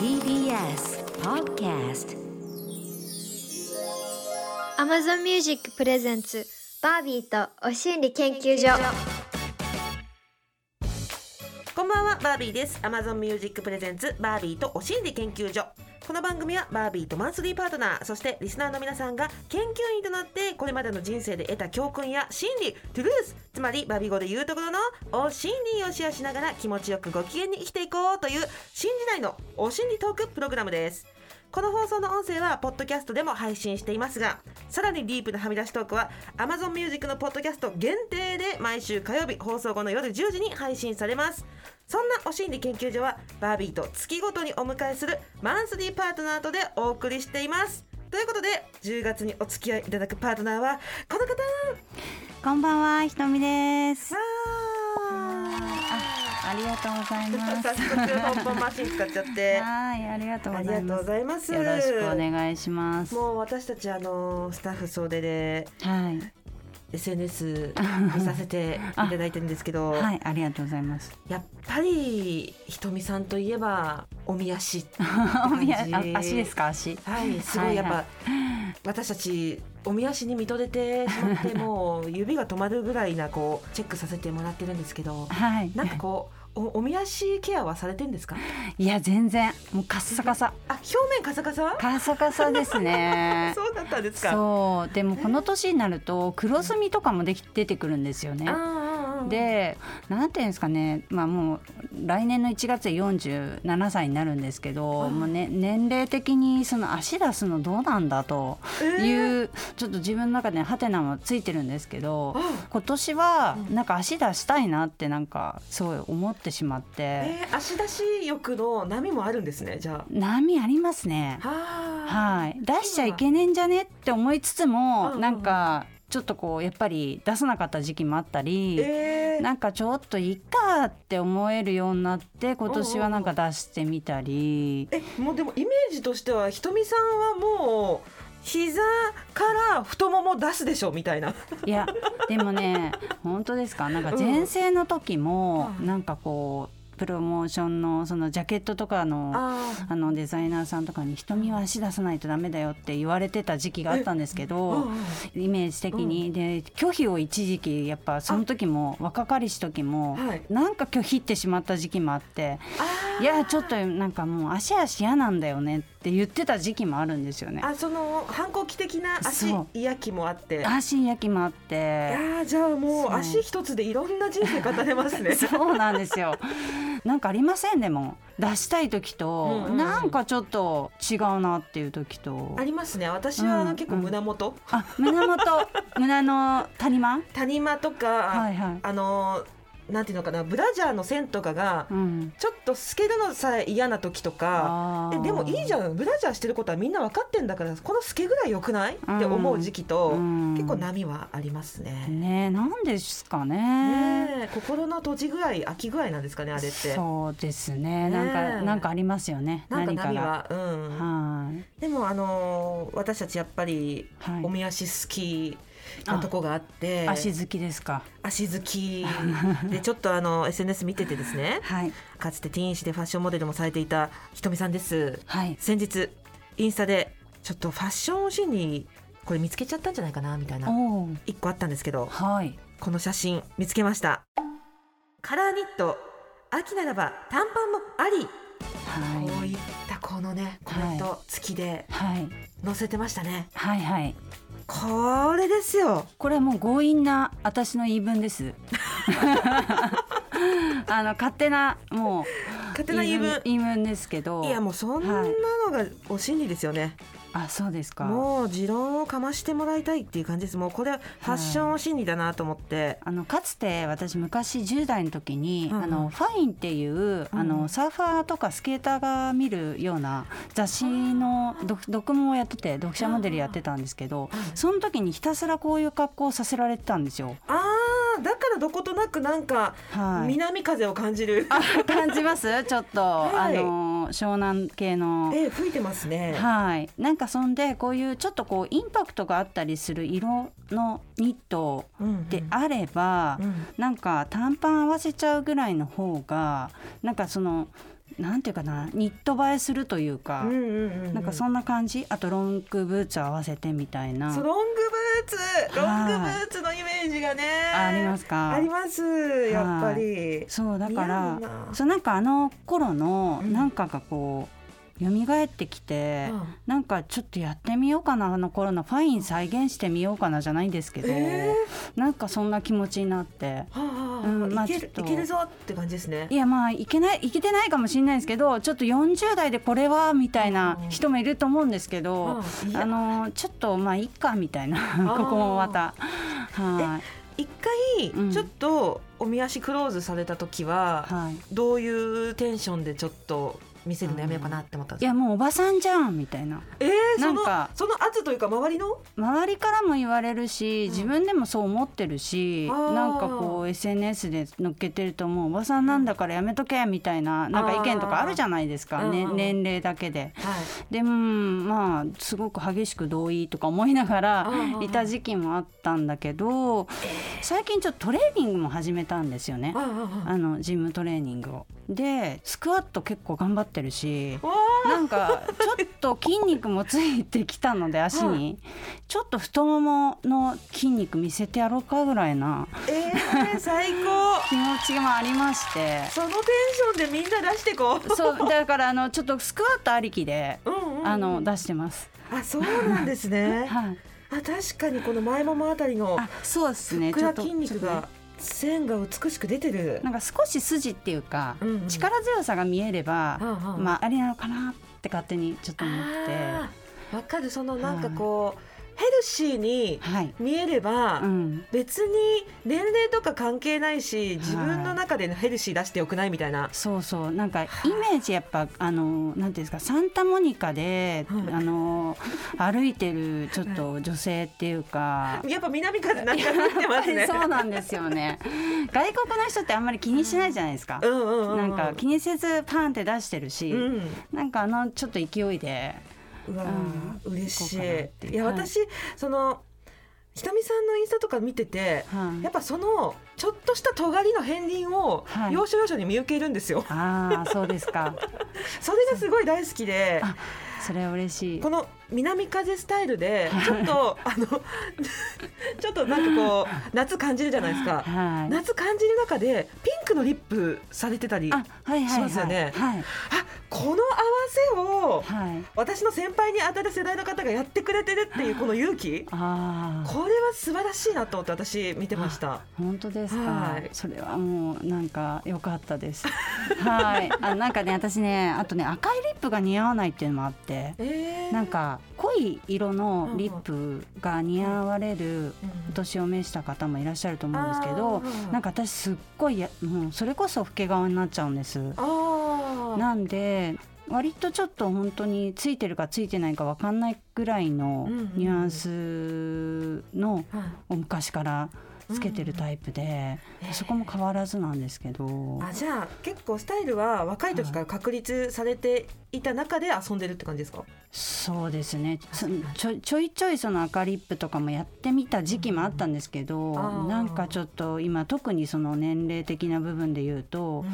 TBS Podcast. Amazon Music プレゼンツバービーとお心理研究所こんばんはバービーです Amazon Music プレゼンツバービーとお心理研究所この番組はバービーとマンスリーパートナーそしてリスナーの皆さんが研究員となってこれまでの人生で得た教訓や心理トゥルースつまりバービー語で言うところのお心理をシェアしながら気持ちよくご機嫌に生きていこうという新時代のお心理トークプログラムです。この放送の音声はポッドキャストでも配信していますがさらにディープなはみ出しトークは Amazon Music のポッドキャスト限定で毎週火曜日放送後の夜10時に配信されます。そんなお心理研究所はバービーと月ごとにお迎えするマンスリーパートナーとでお送りしています。ということで10月にお付き合いいただくパートナーはこの方。こんばんは、ひとみです。あありがとうございます。早速マシン使っちゃってはい、ありがとうごございます。よろしくお願いします。もう私たちあのスタッフ総出ではい、SNS 見させていただいてるんですけど、はい、ありがとうございます。やっぱりひとみさんといえばおみ足 おみ足ですか、足？はいすごいやっぱ、はい私たちおみ足に見とれてしまってもう指が止まるぐらいなこうチェックさせてもらってるんですけどはい。なんかこうおおみ足ケアはされてんですか？いや、全然、もうカッサカサ。あ表面カサカサ？カッサカサですね。そうだったんですかそう、でも、この年になると、黒ずみとかもでき、出てくるんですよね。あーあーあーでなんていうんですかね、まあ、もう来年の1月で47歳になるんですけど、うんもうね、年齢的にその足出すのどうなんだという、ちょっと自分の中でハテナもついてるんですけどあ今年はうんなんか足出したいなってなんかすごい思ってしまって、えー、足出し欲の波もあるんですねじゃ波ありますね。はい、出しちゃいけねえんじゃねって思いつつも、うんうん。なんかちょっとこうやっぱり出さなかった時期もあったり。えー、なんかちょっといいかって思えるようになって今年はなんか出してみたりえもうでもイメージとしてはひとみさんはもう膝から太もも出すでしょみたいな。いやでもね本当ですか？なんか前世の時もうんなんかこうプロモーションのそのジャケットとかのああのデザイナーさんとかに瞳は足出さないとダメだよって言われてた時期があったんですけどイメージ的にで拒否を一時期やっぱその時も若かりし時もはいなんか拒否ってしまった時期もあってあいやちょっとなんかもう足足嫌なんだよねって言ってた時期もあるんですよね。あその反抗期的な足嫌気もあって。足焼きもあっいて。やーじゃあもう足一つでいろんな人生語れますね。そうなんですよ。なんかありません？でも出したい時と、うんうんうんなんかちょっと違うなっていう時とあ。りますね。私はうん結構胸元、あ胸元？胸の谷間？谷間とか、はいはい。あのーなんていうのかなブラジャーの線とかがうん。ちょっと透けるのさえ嫌な時とか。あーえでもいいじゃんブラジャーしてることはみんな分かってんだからこの透けぐらい良くない？って思う時期と、うん結構波はありますね。ねえなんですかね。ねえ心の閉じ具合空き具合なんですかねあれって。そうですね。なんかなんかありますよね。なんか何かが。波はうん。はい。でもあのー私たちやっぱりはいおみ足好きなとこがあって足好きですか？足好きでちょっとあの SNS 見ててですねはいかつてティーン誌でファッションモデルもされていたひとみさんですはい。先日インスタでちょっとファッション心理これ見つけちゃったんじゃないかなみたいな。一個あったんですけどはい。この写真見つけましたカラーニット秋ならば短パンもあり、こはい。ういったこのねコメント付きではい。載せてましたねはいはい。これですよこれはもう強引な私の言い分です。あの勝手なもう勝手な言い分言い分ですけど。いやもうそんなのがお心理ですよね、あそうですか。もう持論をかましてもらいたいっていう感じです。もうこれはファッション心理だなと思って、あのかつて私昔10代の時に、うんうんあのファインっていう、あうん。のサーファーとかスケーターが見るような雑誌の読読モをやってて読者モデルやってたんですけど、その時にひたすらこういう格好をさせられてたんですよ。あーだからどことなくなんかはい。南風を感じる、あ感じます？ちょっと、はい。あの湘南系の。ええ吹いてますね、はい、なんかそんでこういうちょっとこうインパクトがあったりする色のニットうんであれば、うん。なんか短パン合わせちゃうぐらいの方がなんかそのなんていうかなニット映えするというか、うんうんうんうん。なんかそんな感じ？あとロングブーツ合わせてみたいな。そうロングブーツ。ロングブーツのイメージがね。あありますか？ありますやっぱり。そうだからそうなんかあの頃のうん。なんかがこう蘇ってきて、うん。なんかちょっとやってみようかなあの頃のファイン再現してみようかなじゃないんですけど、えなんかそんな気持ちになって。はあはあうんまあいけるいけるぞって感じですね。いやまあいけないいけてないかもしれないですけどちょっと40代でこれはみたいなうん。人もいると思うんですけど、うん。あのちょっとまあいいかみたいな。ー。ここもまた。はい。一回うん。ちょっとおみ足クローズされた時は、はい。どういうテンションでちょっと見せるのやめようかなって思ったんですか？いやもうおばさんじゃんみたいな。えー、なんかその圧というか周りの？周りからも言われるし自分でもそう思ってるし、あーなんかこう SNS で載っけてるともうおばさんなんだからやめとけみたいななんか意見とかあるじゃないですか、ね、年齢だけで。はい。でうんまあすごく激しく同意とか思いながらうんいた時期もあったんだけど最近ちょっとトレーニングも始めたんですよね。あのジムトレーニングを。でスクワット結構頑張ってるしなんかちょっと筋肉もついてきたので足に。ちょっと太ももの筋肉見せてやろうかぐらいなーえー、最高。気持ちもありまして。そのテンションでみんな出してこう。そうだからあのちょっとスクワットありきでうんうんうん。あの出してます。あそうなんですね。はい。あ確かにこの前ももあたりのあそうですね。ふっくらちょっと筋肉が線が美しく出てる。なんか少し筋っていうか、うんうん。力強さが見えれば、うんうんまあありなのかなって勝手にちょっと思ってわかる。そのなんかこう、ヘルシーにはい、見えれば、うん、別に年齢とか関係ないし自分の中でのヘルシー出してよくないみたいな、そうそう。なんかイメージやっぱあのなんていうんですかサンタモニカで、はい。あの歩いてるちょっと女性っていうか。やっぱ南風なんか吹いてますね。そうなんですよね。外国の人ってあんまり気にしないじゃないですか。なんか気にせずパンって出してるし、うん。なんかあのちょっと勢いでうわー、嬉しい。いや、はい私そのひとみさんのインスタとか見てて、はいやっぱそのちょっとした尖りの片鱗をはい要所要所に見受けるんですよ。ああそうですか それがすごい大好きで。あそれは嬉しいこの南風スタイルでちょっとあの ちょっとなんかこう夏感じるじゃないですか。はい。夏感じる中でピンクのリップされてたり、しますよはいね。はい。この合わせをはい。私の先輩に当たる世代の方がやってくれてるっていうこの勇気ああこれは素晴らしいなと思って私見てました。本当ですか、はい。それはもうなんか良かったです。はい。あなんかね私ねあとね赤いリップが似合わないっていうのもあって。えー。なんか濃い色のリップが似合われるうんお年を召した方もいらっしゃると思うんですけどなんか私すっごいやもうそれこそ老け顔になっちゃうんです。なんで割とちょっと本当についてるかついてないか分かんないぐらいのニュアンスのはい。お昔からつけてるタイプで、えー。そこも変わらずなんですけど、あじゃあ結構スタイルは若い時から確立されていた中で遊んでるって感じですか、そうですね。つちょちょいちょいその赤リップとかもやってみた時期もあったんですけど、あー。なんかちょっと今特にその年齢的な部分で言うと、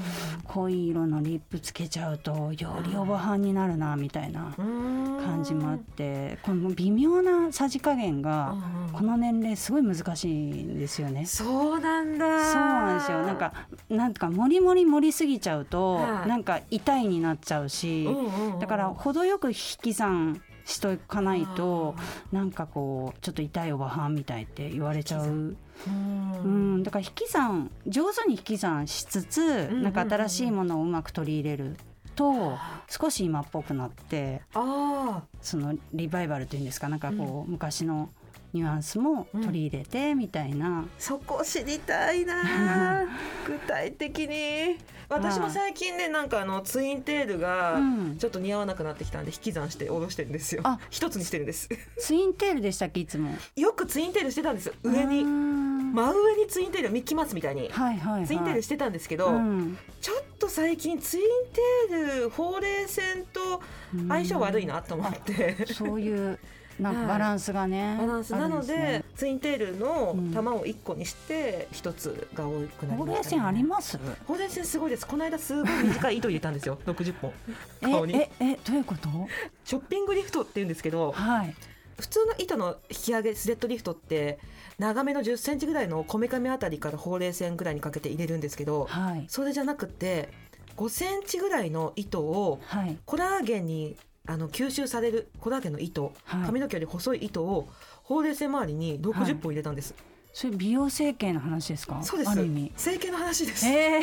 濃い色のリップつけちゃうとよりおばはんになるなみたいな感感じもあってこの微妙なさじ加減がこの年齢すごい難しいんですよね。そうなんだ。そうなんですよ。なんかなんとかもりもり盛りすぎちゃうと、はい。なんか痛いになっちゃうし、うんうんうんだから程よく引き算しとかないとなんかこうちょっと痛いおばはんみたいって言われちゃう、うん。うん、だから引き算上手に引き算しつつ、なんか新しいものをうまく取り入れると少し今っぽくなってあそのリバイバルというんですかなんかこう、昔のニュアンスも取り入れてみたいな、ーそこ知りたいな 具体的に。私も最近ねなんかあのツインテールがうん。ちょっと似合わなくなってきたんで引き算して下ろしてるんですよ。あ。一つにしてるんです。ツインテールでしたっけいつも？よくツインテールしてたんです。上に。に真上にツインテールミッキーマウスみたいに。はいはいはい。ツインテールしてたんですけど、うん。ちょっと最近ツインテールほうれい線と相性悪いなと思って、そういうなんかバランスがね、バランス。なのでね。ツインテールのうん玉を1個にして1つが多くなりほうれい線あります？ほうれい線すごいです。この間すごい短い糸入れたんですよ。60本。顔に。えええどういうこと？ショッピングリフトって言うんですけどはい。普通の糸の引き上げスレッドリフトって長めの1 0センチぐらいのこめかみあたりからほうれい線ぐらいにかけて入れるんですけどはい。それじゃなくて5センチぐらいの糸をはい。コラーゲンにあの吸収されるコラーゲンの糸はい。髪の毛より細い糸をほうれい線周りに60本入れたんです、それ美容整形の話ですか？そうです。ある意味。整形の話です、えー、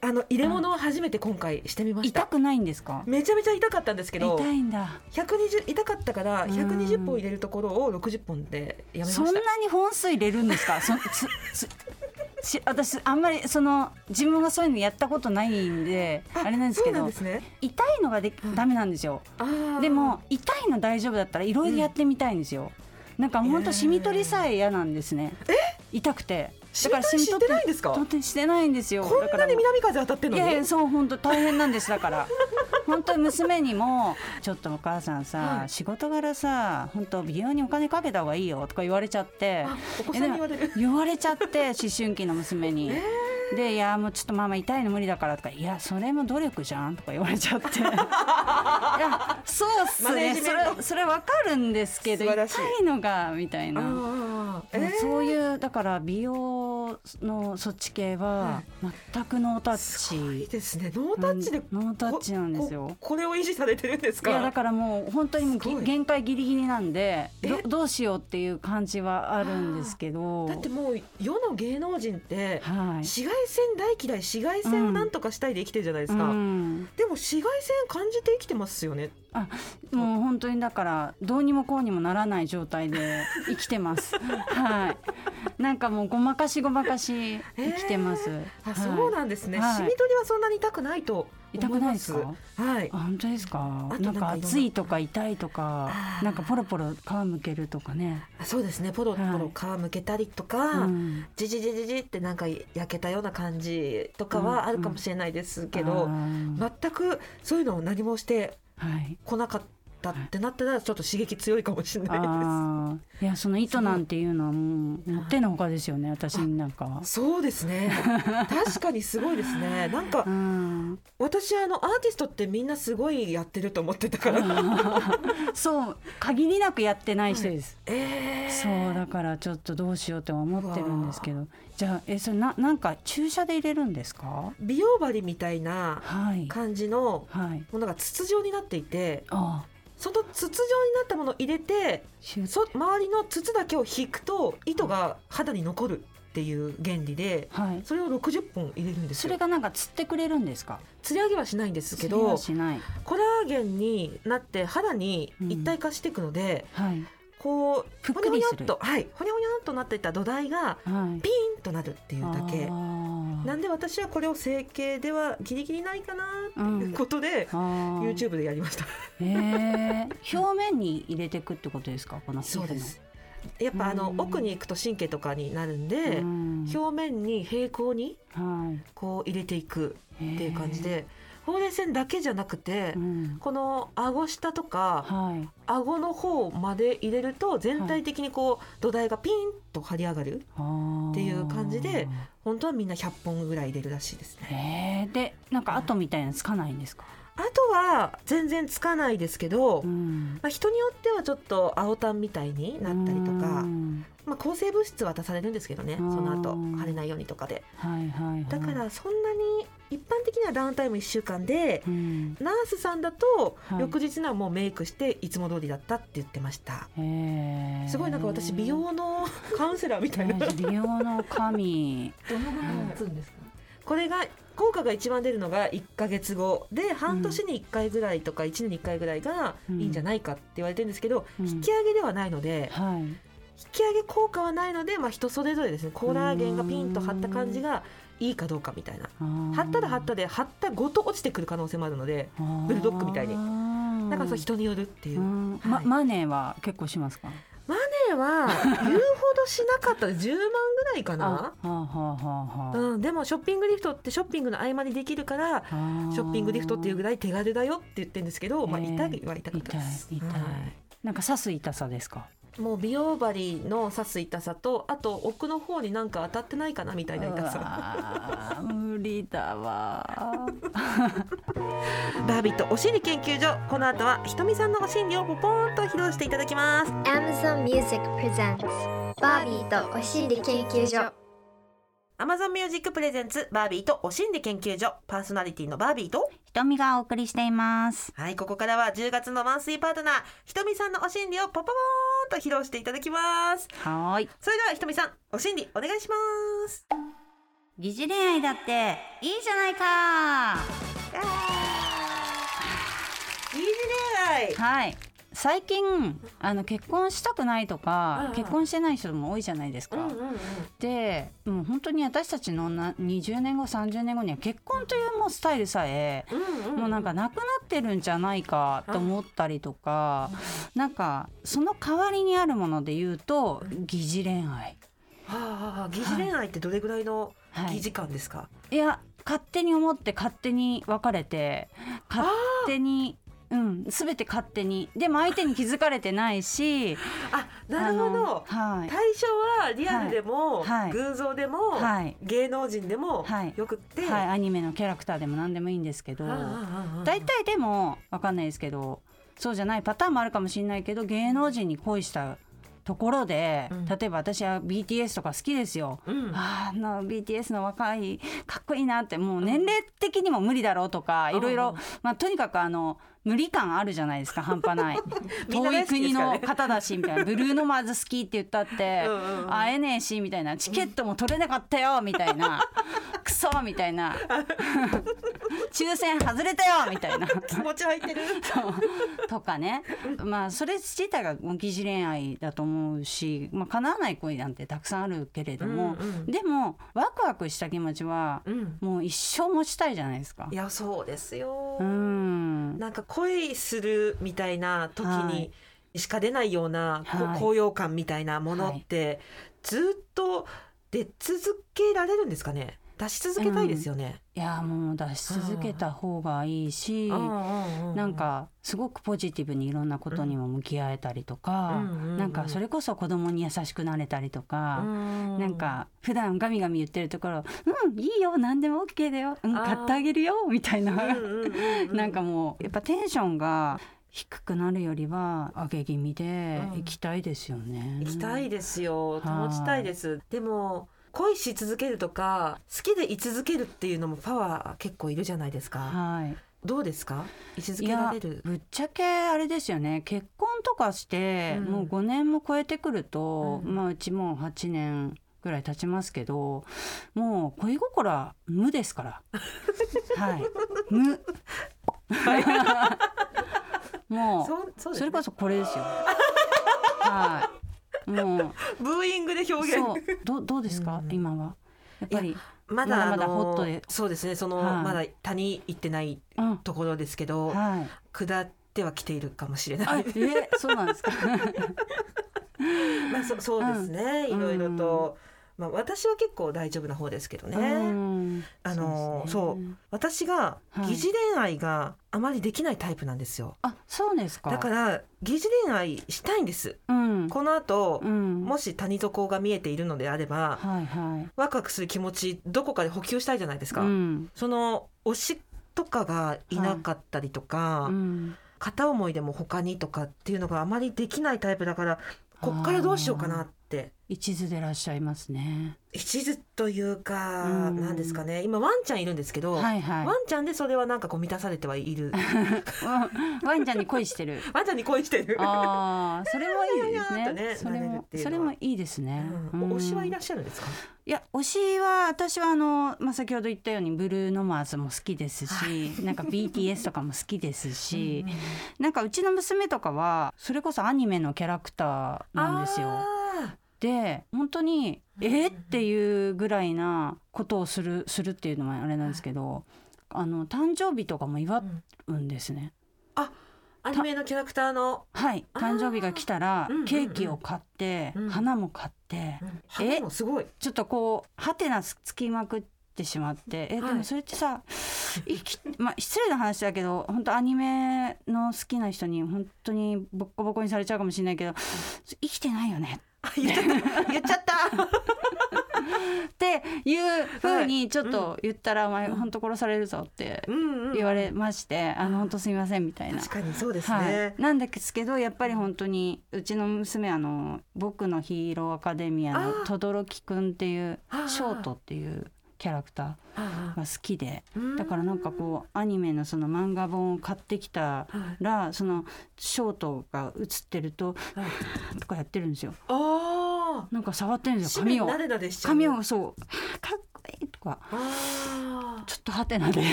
あの入れ物を初めて今回してみました。痛くないんですか？めちゃめちゃ痛かったんですけど痛いんだ。120痛かったからうん。120本入れるところを60本でやめました。そんなに本数入れるんですか？そつつし私あんまりその自分がそういうのやったことないんであれなんですけどね。痛いのがでうん。ダメなんですよ。でも痛いの大丈夫だったらいろいろやってみたいんですよ、なんか本当シミ取りさえ嫌なんですね。痛くて。シミ取り知ってないんですか？取ってしてないんですよ。こんなに南風当たってんのに？いやいやそう本当大変なんですだから 本当に娘にも「ちょっとお母さんさ、はい。仕事柄さ本当美容にお金かけた方がいいよ」とか言われちゃって。言われちゃって思春期の娘に。で「いやもうちょっとママ痛いの無理だから」とか「いやそれも努力じゃん」とか言われちゃって。いやそうっすね。それそれわかるんですけど痛い。いのがみたいな。えー。そういうだから美容のそっち系は全くノータッすごいチですね。ノータッチでうん。ノータッチなんですよここれを維持されてるんですいやだかからもう本当にもう限界ギリギリなんでどうしようっていう感じはあるんですけど。だってもう世の芸能人ってはい。紫外線大嫌い紫外線をなんとかしたいで生きてるじゃないですか、うん、でも紫外線感じて生きてますよね。もう本当にだからどうにもこうにもならない状態で生きてます。はい。なんかもうごまかしごまかし生きてます、あ、はい。そうなんですね、はい。シミ取りはそんなに痛くないと痛くないですか？はい。あ本当ですか？あとなんかなんかいとか痛いとかなんかポロポロ皮むけるとかね、あそうですね。ポロポロ皮むけたりとか、うん。じじじじじってなんか焼けたような感じとかはあるかもしれないですけど、全くそういうのを何もしてはい。こなかったってなったらちょっと刺激強いかもしれないであー。いやその糸なんていうのはもうもってのほかですよね私なんかは。すそうですね。確かにすごいですね。なんか うん。私あのアーティストってみんなすごいやってると思ってたから、そう限りなくやってない人です、えー。そうだからちょっとどうしようとは思ってるんですけど。じゃあえそれななんか注射で入れるんですか？美容針みたいなはい。感じのはい。ものが筒状になっていて。あその筒状になったものを入れてそ周りの筒だけを引くと糸が肌に残るっていう原理ではい。それを60本入れるんですよ。それがなんか釣ってくれるんですか？釣り上げはしないんですけどコラーゲンになって肌に一体化していくので、はい。こうぷっほにょほにょっとはい。ほにょほにょっとなっていた土台がはい。ピーンとなるっていうだけ。あーなんで私はこれを整形ではギリギリないかなっていうことで、あー YouTube でやりました。へー。表面に入れていくってことですかこのそうです。やっぱあのうん。奥に行くと神経とかになるんで、うん。表面に平行にはい。こう入れていくってっていう感じでほうれい線だけじゃなくて、うん。この顎下とかはい。顎の方まで入れると全体的にこう土台がピンと張り上がるっていう感じで本当はみんな100本ぐらい入れるらしいですね。でなんか跡みたいなのつかないんですか、あとは全然つかないですけど、うん、まあ、人によってはちょっと青タンみたいになったりとか、うん。まあ、抗生物質渡されるんですけどねその後うん。腫れないようにとかで。はいはいはい。だからそんなに一般的にはダウンタイム1週間でうん。ナースさんだとはい。翌日にはもうメイクしていつも通りだったって言ってました。へえすごいなんか私美容のカウンセラーみたいな。ね美容の神。どのぐらい持つんですか？これが効果が一番出るのが1か月後。で半年に1回ぐらいとか1年に1回ぐらいがいいんじゃないかって言われてるんですけど、うん。引き上げではないのではい。引き上げ効果はないので、まあ、人それぞれですね。コラーゲンがピンと張った感じがいいかどうかみたいな。張ったら張ったで張ったごと落ちてくる可能性もあるのでブルドッグみたいに。にだからそう人によるっていう。うん。はい。まマネーは結構しますか？彼は言うほどしなかった。で10万ぐらいかあな。でもショッピングリフトってショッピングの合間にできるからショッピングリフトっていうぐらい手軽だよって言ってるんですけど、まあ、痛いは痛かったです。痛い痛い。はい。なんか刺す痛さですか？もう美容針の刺す痛さとあと奥の方になんか当たってないかなみたいな痛さ。さ無理だわ。バービーとお心理研究所。この後はひとみさんのお心理をポポーンと披露していただきます。Amazon Music Presents バービーとお心理研究所。Amazon Music Presents バービーとお心理研究所。パーソナリティのバービーと。瞳がお送りしています。はいここからは10月のマンスリーパートナーひとみさんのお心理をポポポーンと披露していただきます。はーい。それではひとみさんお心理お願いします。疑似恋愛だっていいじゃないか。いい恋愛。はい最近あの結婚したくないとか、うん結婚してない人も多いじゃないですか、うんうんうん。でもう本当に私たちのな20年後30年後には結婚というもうスタイルさえ、うんうん。もうなんかなくなってるんじゃないかと思ったりとか、なんかその代わりにあるもので言うと疑似恋愛。はあはあ疑似恋愛ってどれぐらいのはい。疑似感ですか、い。や勝手に思って勝手に別れて勝手にうん全て勝手に。でも相手に気づかれてないしあなるほど。はい。対象はリアルでも、はい。はい。偶像でも、はい。芸能人でもはい。よくって、はい、アニメのキャラクターでも何でもいいんですけど大体でも分かんないですけどそうじゃないパターンもあるかもしれないけど芸能人に恋したところで、うん。例えば私は BTS とか好きですよ。うん。あの BTS の若いかっこいいなってもう年齢的にも無理だろうとかいろいろ、まあ、とにかくあの無理感あるじゃないですか 半端ない。遠い国の方だしみたいなブルーノマーズ好きって言ったってうん会えねえしみたいな。チケットも取れなかったよみたいな。クソみたいな。抽選外れたよみたいな。気持ち入ってる。とかね。まあそれ自体が疑似恋愛だと思うし、まあ、叶わない恋なんてたくさんあるけれども、うんうん。でもワクワクした気持ちはうん。もう一生持ちたいじゃないですか。い。やそうですよ、うん。なんか恋するみたいな時はにい。しか出ないような、こはい。高揚感みたいなものって、ずっと出続けられるんですかね？出し続けたいですよね、いやもう出し続けた方がいいし、ななんかすごくポジティブにいろんなことにも向き合えたりとか、うんうんうんなんかそれこそ子供に優しくなれたりとか。ななんか普段ガミガミ言ってるところ「うんいいよ何でも OK だよ、うん、買ってあげるよ」みたいな、ななんかもうやっぱテンションが低くなるよりは上げ気味でうん。行きたいですよね。行きたいですよ。はい。保ちたいです。でも恋し続けるとか好きで居続けるっていうのもパワー結構いるじゃないですか。はい、どうですか？居続いやけられる？ぶっちゃけあれですよね。結婚とかして、うん。もう5年も超えてくると、うん。まあうちもう8年ぐらい経ちますけどもう恋心は無ですから。はい。無。もうそうそれこそこれですよ。はい。も ブーイングでう表そう。現どどうですか、うん。今は？やっぱり、まだまだホットで。そうですね。その、はい。まだ谷行ってないうん、ところですけど、はい。下っては来ているかもしれなあ、いえ、そうなんですか？まあそそうですね、うん。いろいろと、まあ、私は結構大丈夫な方ですけどね、うんあのですねそう私がはい疑似恋愛があまりできないタイプなんですよ、あ、そうですか。だから疑似恋愛したいんですうん。この後、うん。もし谷底が見えているのであればはいはい。ワクワクする気持ちどこかで補給したいじゃないですか、うん。その推しとかがいなかったりとか、うん。片思いでも他にとかっていうのがあまりできないタイプだからこっからどうしようかなって一途でいらっしゃいますね。一途というかうんなんですかね今ワンちゃんいるんですけど、はいはい。ワンちゃんでそれはなんかこう満たされてはいるワ ワンちゃんに恋してる。ワンちゃんに恋してる、ああ、それもいいですね。とねそれもそれもいいですね。うん推しはいらっしゃるんですか？いや推しは私はあの、まあ、先ほど言ったようにブルーノマーズも好きですし、なんか BTS とかも好きですし、なんかうちの娘とかはそれこそアニメのキャラクターなんですよ。あで本当にえ？ーっていうぐらいなことをするするっていうのはあれなんですけど、あの誕生日とかも祝うんですね。ーアニメのキャラクターの、はい。誕生日が来たらうんうんうん。ケーキを買って、うん。花も買って、花もすごい。ちょっとこうハテナつきまくってしまってえ、はい。でもそれってさ生き まあ失礼な話だけど本当アニメの好きな人に本当にボッコボコにされちゃうかもしれないけど生きてないよねあ言っちゃった。言っちゃった。っていうふうにちょっと言ったら「お前本当殺されるぞ」って言われまして「あの本当すみません」みたいな。確かにそうですはねい、なんですけどやっぱり本当にうちの娘あの「僕のヒーローアカデミア」の轟くんっていうショートっていうキャラクタあーが好きであだからなんかこうアニメのその漫画本を買ってきたはい。らそのショートが映ってるとはい。とかやってるんですよ。あなんか触ってるんあですよ。髪を。髪をそう。かっこいいとか。あちょっとハテナで。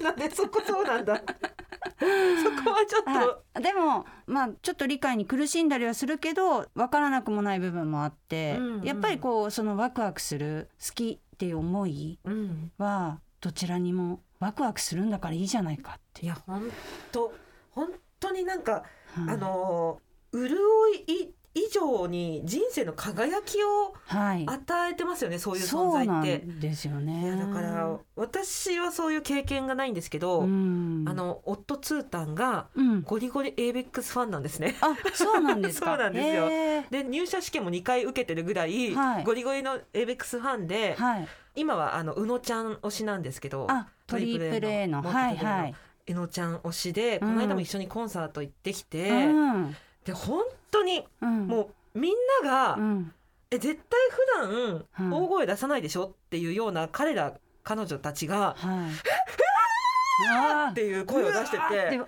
あなんでそこそうなんだ。そこはちょっと、はい、でもまあちょっと理解に苦しんだりはするけど分からなくもない部分もあって、うんうん。やっぱりこうそのワクワクする好きっていう思いうん、はどちらにもワクワクするんだからいいじゃないかっていや本当本当になんか、はい。あの潤い以上に人生の輝きをはい。与えてますよねそういう存そうな在って。んですよね。いやだから私はそういう経験がないんですけど、うん。あの夫ツータンがうん。ゴリゴリ ABEX ファンなんですね。あそうなんですか？そうなんですよ。で入社試験も2回受けてるぐらい、はい。ゴリゴリの ABEX ファンで、はい。今はあの宇野ちゃん推しなんですけどあトリプル A のトはいはい。宇野ちゃん推しで、うんこの間も一緒にコンサート行ってきて、うん。で本当にうん。もうみんなが、うん。え絶対普段はい。大声出さないでしょっていうような彼ら彼女たちがはいっ!ていう声を出しててって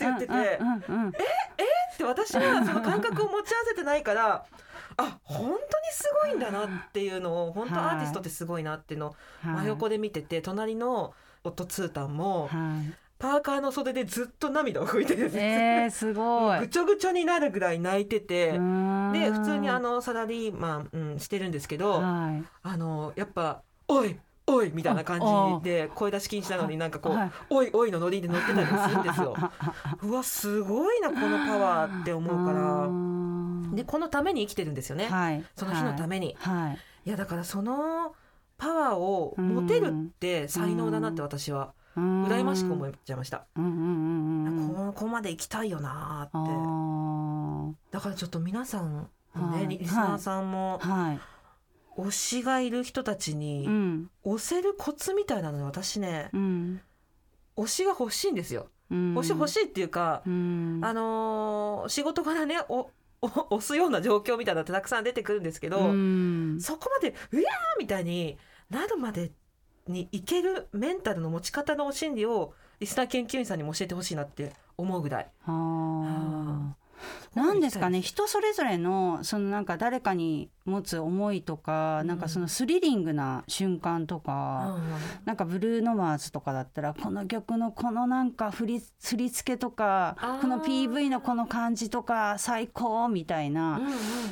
言っててうんうんうんで私はその感覚を持ち合わせてないからあ本当にすごいんだなっていうのを本当はい。アーティストってすごいなっていうのをはい。真横で見てて隣の夫ツータンもはいパーカーの袖でずっと涙を拭いてですよえー、すごいぐちょぐちょになるぐらい泣いてて。でで普通にあのサラリーマン、うん、してるんですけど、はいあのやっぱ「おいおい!」みたいな感じで声出し禁止なのになんかこうはい「おいおい!」のノリで乗ってたりするんですよ。うわすごいなこのパワーって思うからでこのために生きてるんですよね、はいその日のために。はいいやだからそのパワーを持てるって才能だなって私は羨羨ましく思っちゃいました。うんうんうんうんここまで行きたいよなって。ー。だからちょっと皆さんもね、はい。リリスナーさんもはい。推しがいる人たちうにん。推せるコツみたいなので私ねうん。推しが欲しいんですよ。うん。推し欲しいっていうか、うん。あのー仕事からねおお押すような状況みたいなのってたくさん出てくるんですけど、うん。そこまでうわーみたいになるまでにいけるメンタルの持ち方の心理をリスナー研究員さんにも教えてほしいなって思うぐらい。あーなんですかね。人それぞれのそのなんか誰かに持つ思いとか、なんかそのスリリングな瞬間とか、なんかブルーノマーズとかだったらこの曲のこのなんか振り振り付けとかこの PV のこの感じとか最高みたいな、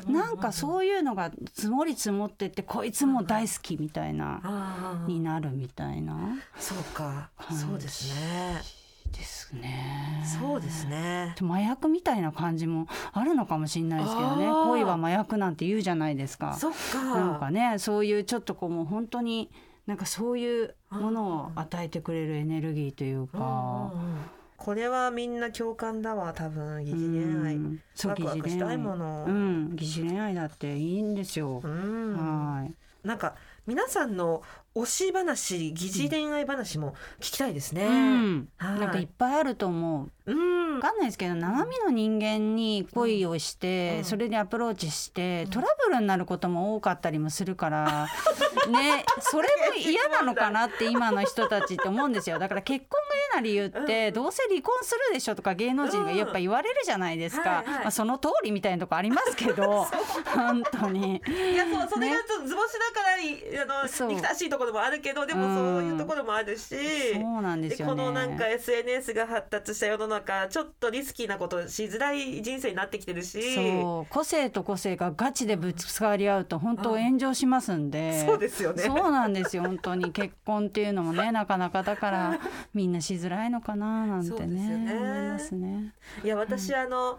なんかうそういうのが積もり積もってってこいつも大好きみたいな、になるみたいなそうか、はいそうですねですね。そうですね。麻薬みたいな感じも あるのかもしれないですけどね。恋は麻薬なんて言うじゃないですか。そっか。なんかねそういうちょっとこうもう本当になんかそういうものを与えてくれるエネルギーというか。うんこれはみんな共感だわ多分疑似恋愛。うん。そうワクワクしたいものうん。疑似恋愛だっていいんですよ。うん。はい。なんか皆さんの推し話疑似恋愛話も聞きたいですね、うん、はい。なんかいっぱいあると思う。うん。わかんないですけど生身の人間に恋をして、うん。それでアプローチしてトラブルになることも多かったりもするから、ねそれも嫌なのかなって今の人たちって思うんですよ。だから結婚が嫌な理由って、うんどうせ離婚するでしょとか芸能人がやっぱ言われるじゃないですか、まあ、その通りみたいなとこありますけど 本当に。いやそうそれが図星だからいあの憎たらしいところもあるけどでもそういうところもあるし、そうなんですよね。このなんか SNS が発達した世の中ちょっとリスキーなことしづらい人生になってきてるし。そう個性と個性がガチでぶつかり合うと本当炎上しますんで。そうですよね。そうなんですよ本当に。結婚っていうのもねなかなかだからみんなしづらいのかななんてねよね思いますね。いや私、あの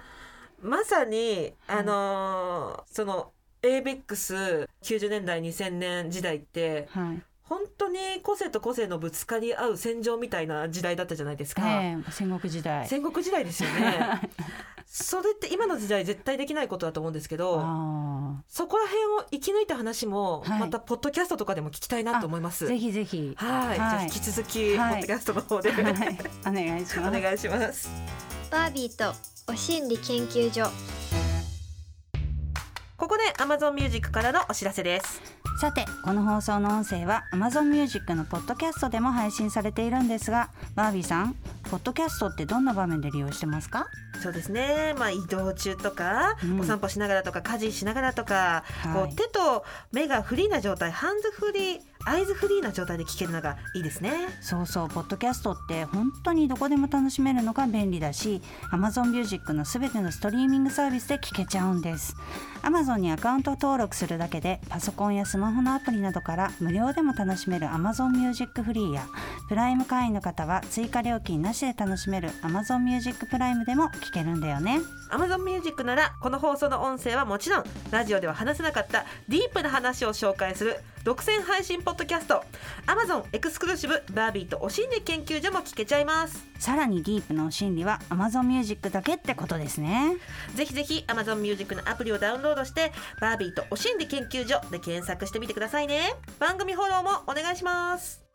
まさにあのーその ABEX90 年代2000年時代ってはい本当に個性と個性のぶつかり合う戦場みたいな時代だったじゃないですか、ええ戦国時代。戦国時代ですよね。それって今の時代絶対できないことだと思うんですけどあそこら辺を生き抜いた話もはい。またポッドキャストとかでも聞きたいなと思います、ーぜひぜひ。はい、じゃあ引き続き、はい。ポッドキャストの方で、はい。お願いします。お願いします。バービーとお心理研究所ここで Amazon Music からのお知らせです。さてこの放送の音声は Amazon Music のポッドキャストでも配信されているんですがバービーさんポッドキャストってどんな場面で利用してますか？そうですね。まあ移動中とか、うん。お散歩しながらとか家事しながらとか、こはい。う手と目がフリーな状態ハンズフリーアイズフリーな状態で聞けるのがいいですね。そうそうポッドキャストって本当にどこでも楽しめるのが便利だし Amazon Music のすべてのストリーミングサービスで聞けちゃうんです Amazon にアカウント登録するだけでパソコンやスマホのアプリなどから無料でも楽しめる Amazon Music フリーやプライム会員の方は追加料金なしで楽しめる Amazon Music プライムでも聞けるんだよね。Amazon Music ならこの放送の音声はもちろんラジオでは話せなかったディープな話を紹介する独占配信ポッドキャスト。Amazon エクスクルーシブバービーとお心理研究所も聞けちゃいます。さらにディープなお心理は Amazon Music だけってことですね。ぜひぜひ Amazon Music のアプリをダウンロードしてバービーとお心理研究所で検索してみてくださいね。番組フォローもお願いします。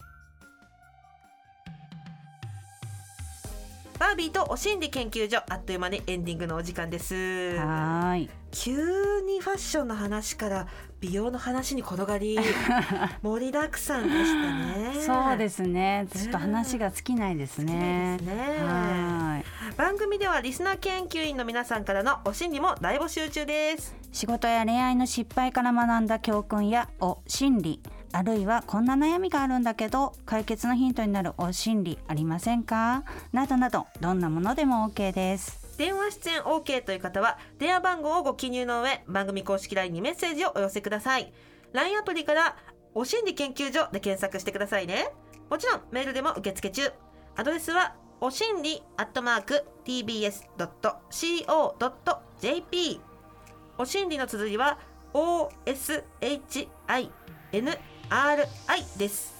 バービーとお心理研究所あっという間にエンディングのお時間です。はーい。急にファッションの話から美容の話に転がり 盛りだくさんでしたね。そうですね。ちょっと話が尽きないですね。ですね。はい番組ではリスナー研究員の皆さんからのお心理も大募集中です。仕事や恋愛の失敗から学んだ教訓やお心理あるいはこんな悩みがあるんだけど解決のヒントになるお心理ありませんか？などなどどんなものでも OK です。電話出演 OK という方は電話番号をご記入の上番組公式 LINE にメッセージをお寄せください。LINE アプリからお心理研究所で検索してくださいね。もちろんメールでも受付中。アドレスはおしんりアットマーク tbs.co.jp おしんりの綴りは OSHINRI です。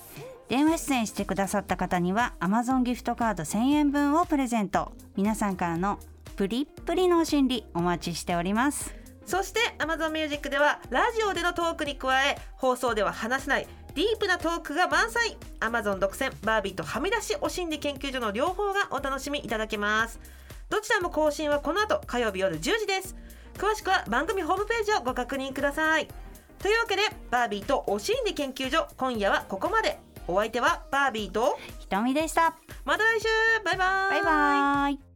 電話出演してくださった方には Amazon ギフトカード1000円分をプレゼント。皆さんからのプリップリのお心理お待ちしております。そして Amazon Music ではラジオでのトークに加え放送では話せないディープなトークが満載。Amazon 独占バービーとはみ出しお心理研究所の両方がお楽しみいただけます。どちらも更新はこの後火曜日夜10時です。詳しくは番組ホームページをご確認ください。というわけでバービーとお心理研究所今夜はここまで。お相手はバービーとひとみでした。また来週。バイバイ。バイバイ